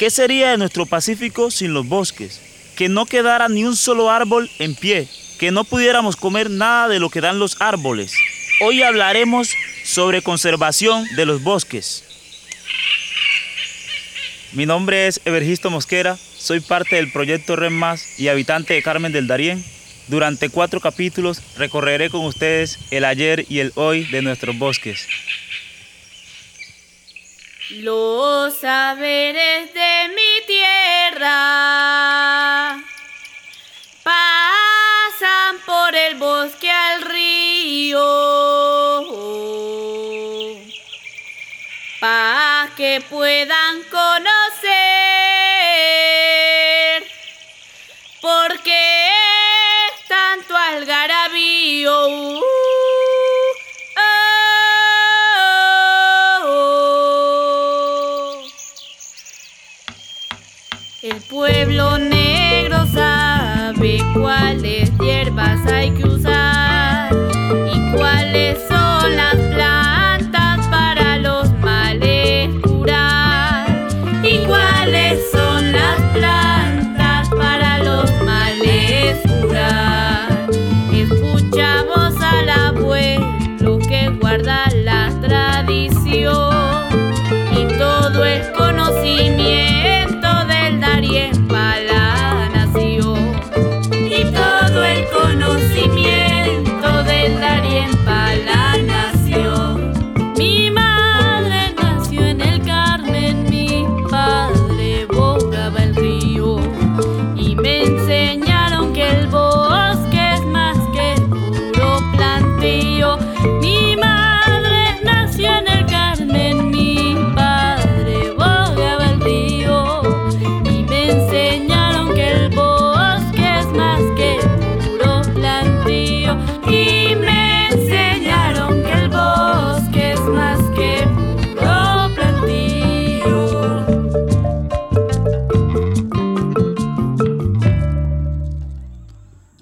¿Qué sería de nuestro Pacífico sin los bosques? Que no quedara ni un solo árbol en pie, que no pudiéramos comer nada de lo que dan los árboles. Hoy hablaremos sobre conservación de los bosques. Mi nombre es Evergisto Mosquera, soy parte del proyecto Red Más y habitante de Carmen del Darién. Durante cuatro capítulos recorreré con ustedes el ayer y el hoy de nuestros bosques. Los saberes de mi tierra pasan por el bosque al río. Para que puedan conocer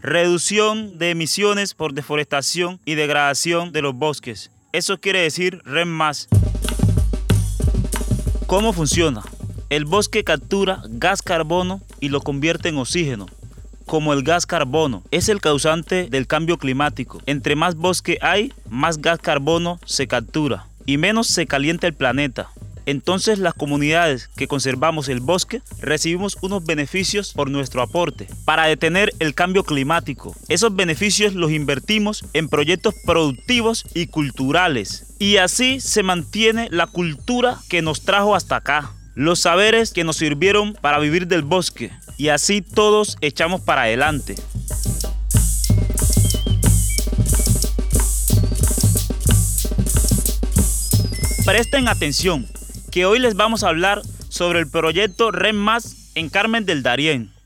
Reducción de emisiones por deforestación y degradación de los bosques. Eso quiere decir REM más. ¿Cómo funciona? El bosque captura gas carbono y lo convierte en oxígeno. Como el gas carbono es el causante del cambio climático. Entre más bosque hay, más gas carbono se captura y menos se calienta el planeta. Entonces las comunidades que conservamos el bosque recibimos unos beneficios por nuestro aporte para detener el cambio climático. Esos beneficios los invertimos en proyectos productivos y culturales. Y así se mantiene la cultura que nos trajo hasta acá. Los saberes que nos sirvieron para vivir del bosque. Y así todos echamos para adelante. Presten atención, que hoy les vamos a hablar sobre el proyecto REM Más en Carmen del Darién.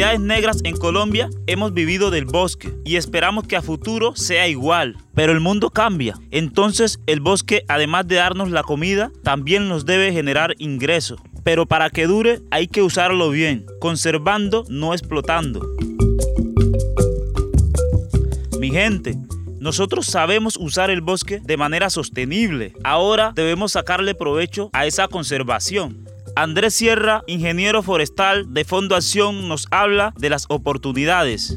Comunidades negras en Colombia hemos vivido del bosque y esperamos que a futuro sea igual. Pero el mundo cambia. Entonces el bosque, además de darnos la comida, también nos debe generar ingresos. Pero para que dure hay que usarlo bien, conservando, no explotando. Mi gente, nosotros sabemos usar el bosque de manera sostenible. Ahora debemos sacarle provecho a esa conservación. Andrés Sierra, ingeniero forestal de Fondo Acción, nos habla de las oportunidades.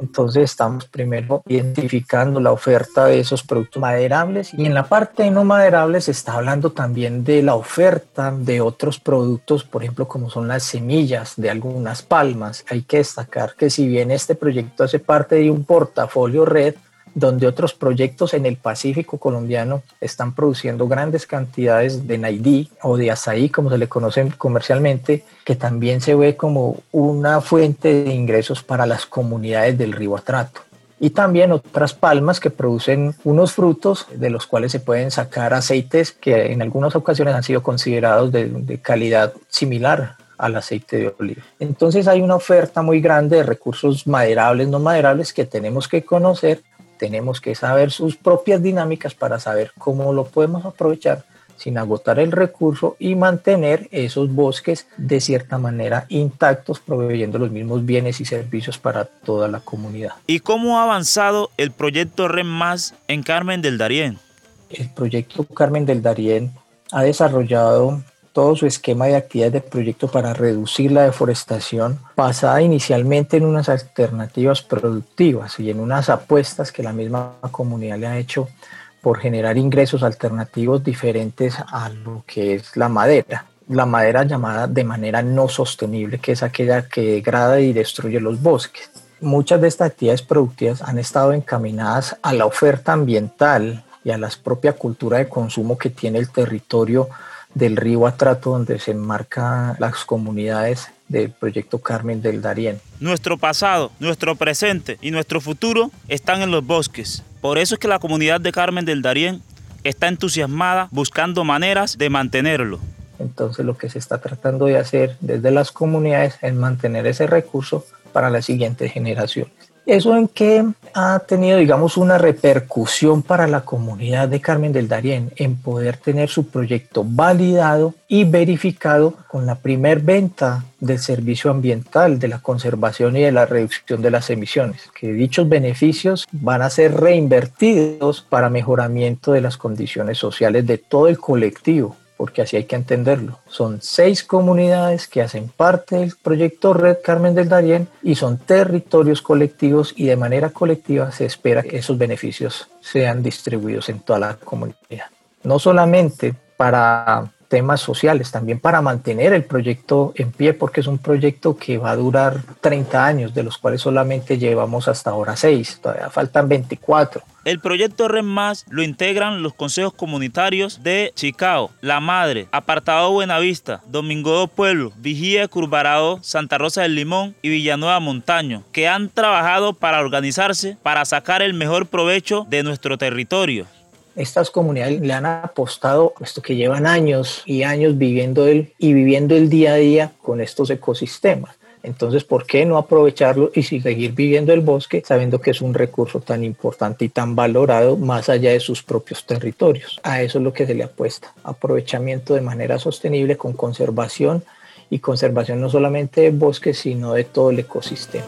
Entonces estamos primero identificando la oferta de esos productos maderables y en la parte no maderables se está hablando también de la oferta de otros productos, por ejemplo como son las semillas de algunas palmas. Hay que destacar que si bien este proyecto hace parte de un portafolio red, donde otros proyectos en el Pacífico colombiano están produciendo grandes cantidades de naidí o de azaí, como se le conoce comercialmente, que también se ve como una fuente de ingresos para las comunidades del río Atrato. y también otras palmas que producen unos frutos de los cuales se pueden sacar aceites que en algunas ocasiones han sido considerados de, de calidad similar al aceite de oliva. Entonces hay una oferta muy grande de recursos maderables, no maderables que tenemos que conocer, tenemos que saber sus propias dinámicas para saber cómo lo podemos aprovechar sin agotar el recurso y mantener esos bosques de cierta manera intactos, proveyendo los mismos bienes y servicios para toda la comunidad. ¿Y cómo ha avanzado el proyecto REM Más en Carmen del Darién? El proyecto Carmen del Darién ha desarrollado todo su esquema de actividades de proyecto para reducir la deforestación, basada inicialmente en unas alternativas productivas y en unas apuestas que la misma comunidad le ha hecho por generar ingresos alternativos diferentes a lo que es la madera. La madera llamada de manera no sostenible, que es aquella que degrada y destruye los bosques. Muchas de estas actividades productivas han estado encaminadas a la oferta ambiental y a la propia cultura de consumo que tiene el territorio del río Atrato, donde se enmarcan las comunidades del proyecto Carmen del Darién. Nuestro pasado, nuestro presente y nuestro futuro están en los bosques. Por eso es que la comunidad de Carmen del Darién está entusiasmada buscando maneras de mantenerlo. Entonces lo que se está tratando de hacer desde las comunidades es mantener ese recurso para las siguientes generaciones. Eso en que ha tenido, digamos, una repercusión para la comunidad de Carmen del Darién en poder tener su proyecto validado y verificado con la primer venta del servicio ambiental, de la conservación y de la reducción de las emisiones, que dichos beneficios van a ser reinvertidos para mejoramiento de las condiciones sociales de todo el colectivo porque así hay que entenderlo. Son seis comunidades que hacen parte del proyecto Red Carmen del Darién y son territorios colectivos y de manera colectiva se espera que esos beneficios sean distribuidos en toda la comunidad. No solamente para temas sociales, también para mantener el proyecto en pie, porque es un proyecto que va a durar 30 años, de los cuales solamente llevamos hasta ahora 6, todavía faltan 24. El proyecto REM Más lo integran los consejos comunitarios de Chicao, La Madre, Apartado Buenavista, Domingo do Pueblo, Vigía Curvarado, Santa Rosa del Limón y Villanueva Montaño, que han trabajado para organizarse para sacar el mejor provecho de nuestro territorio. Estas comunidades le han apostado, puesto que llevan años y años viviendo el, y viviendo el día a día con estos ecosistemas. Entonces, ¿por qué no aprovecharlo y seguir viviendo el bosque sabiendo que es un recurso tan importante y tan valorado más allá de sus propios territorios? A eso es lo que se le apuesta. Aprovechamiento de manera sostenible con conservación y conservación no solamente de bosques, sino de todo el ecosistema.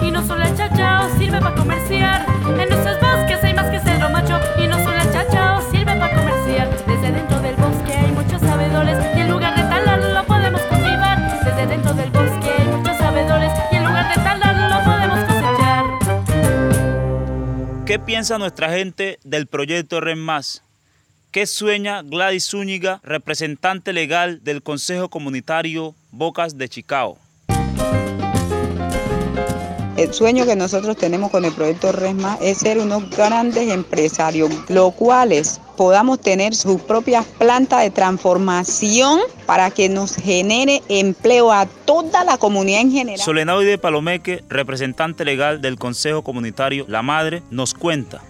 Y no solo el chachao sirve para comerciar. En nuestros bosques hay más que cedro macho y no solo el chachao sirve para comerciar. Desde dentro del bosque hay muchos sabedores y en lugar de talarlo lo podemos cultivar. Desde dentro del bosque hay muchos sabedores y en lugar de talarlo lo podemos cosechar. ¿Qué piensa nuestra gente del proyecto REM Más? ¿Qué sueña Gladys Zúñiga, representante legal del Consejo Comunitario Bocas de Chicao? El sueño que nosotros tenemos con el proyecto RESMA es ser unos grandes empresarios, los cuales podamos tener sus propias plantas de transformación para que nos genere empleo a toda la comunidad en general. Solenaide Palomeque, representante legal del Consejo Comunitario La Madre, nos cuenta.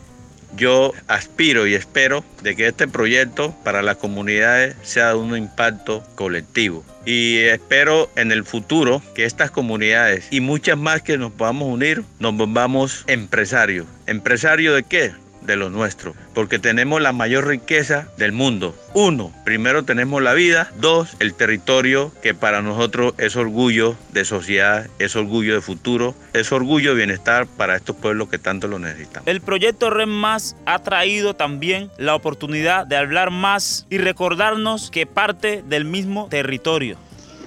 Yo aspiro y espero de que este proyecto para las comunidades sea de un impacto colectivo. Y espero en el futuro que estas comunidades y muchas más que nos podamos unir, nos volvamos empresarios. ¿Empresarios de qué? De lo nuestro, porque tenemos la mayor riqueza del mundo. Uno, primero tenemos la vida. Dos, el territorio, que para nosotros es orgullo de sociedad, es orgullo de futuro, es orgullo de bienestar para estos pueblos que tanto lo necesitan. El proyecto REM Más ha traído también la oportunidad de hablar más y recordarnos que parte del mismo territorio.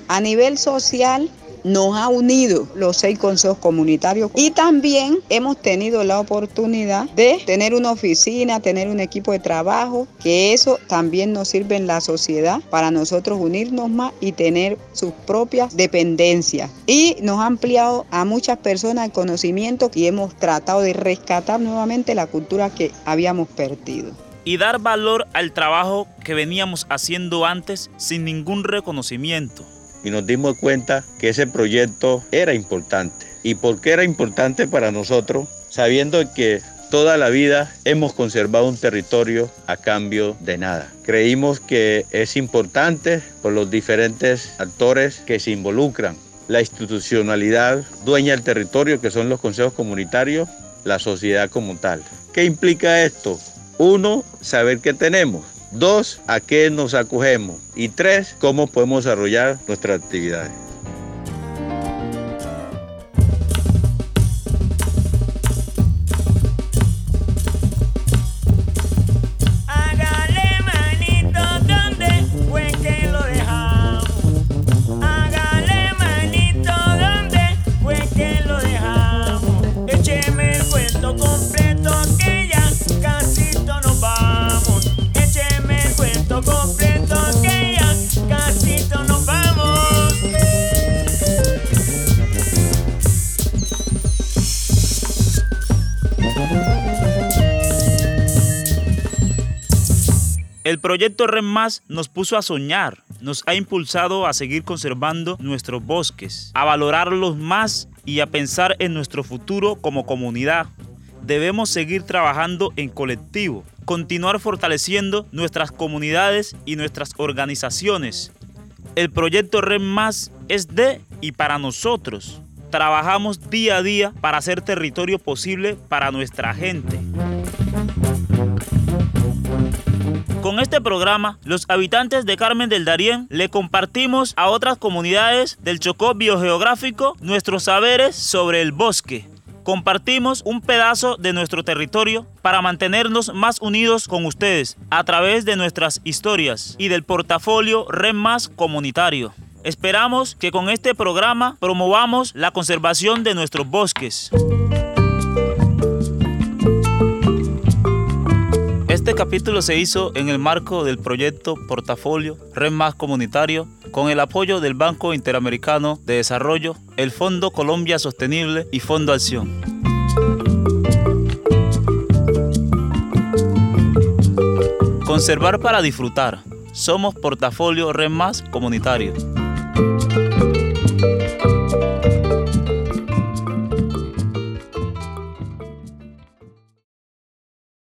A nivel social, nos ha unido los seis consejos comunitarios y también hemos tenido la oportunidad de tener una oficina, tener un equipo de trabajo, que eso también nos sirve en la sociedad para nosotros unirnos más y tener sus propias dependencias. Y nos ha ampliado a muchas personas el conocimiento y hemos tratado de rescatar nuevamente la cultura que habíamos perdido. y dar valor al trabajo que veníamos haciendo antes sin ningún reconocimiento. Y nos dimos cuenta que ese proyecto era importante. ¿Y por qué era importante para nosotros? Sabiendo que toda la vida hemos conservado un territorio a cambio de nada. Creímos que es importante por los diferentes actores que se involucran. La institucionalidad dueña del territorio, que son los consejos comunitarios, la sociedad como tal. ¿Qué implica esto? Uno, saber qué tenemos. Dos, a qué nos acogemos. Y tres, cómo podemos desarrollar nuestras actividades. El proyecto Más nos puso a soñar, nos ha impulsado a seguir conservando nuestros bosques, a valorarlos más y a pensar en nuestro futuro como comunidad. Debemos seguir trabajando en colectivo, continuar fortaleciendo nuestras comunidades y nuestras organizaciones. El proyecto Más es de y para nosotros. Trabajamos día a día para hacer territorio posible para nuestra gente. Con este programa, los habitantes de Carmen del Darién le compartimos a otras comunidades del Chocó biogeográfico nuestros saberes sobre el bosque. Compartimos un pedazo de nuestro territorio para mantenernos más unidos con ustedes a través de nuestras historias y del portafolio Red Más Comunitario. Esperamos que con este programa promovamos la conservación de nuestros bosques. Este capítulo se hizo en el marco del proyecto Portafolio Red Más Comunitario con el apoyo del Banco Interamericano de Desarrollo, el Fondo Colombia Sostenible y Fondo Acción. Conservar para disfrutar. Somos Portafolio Red Más Comunitario.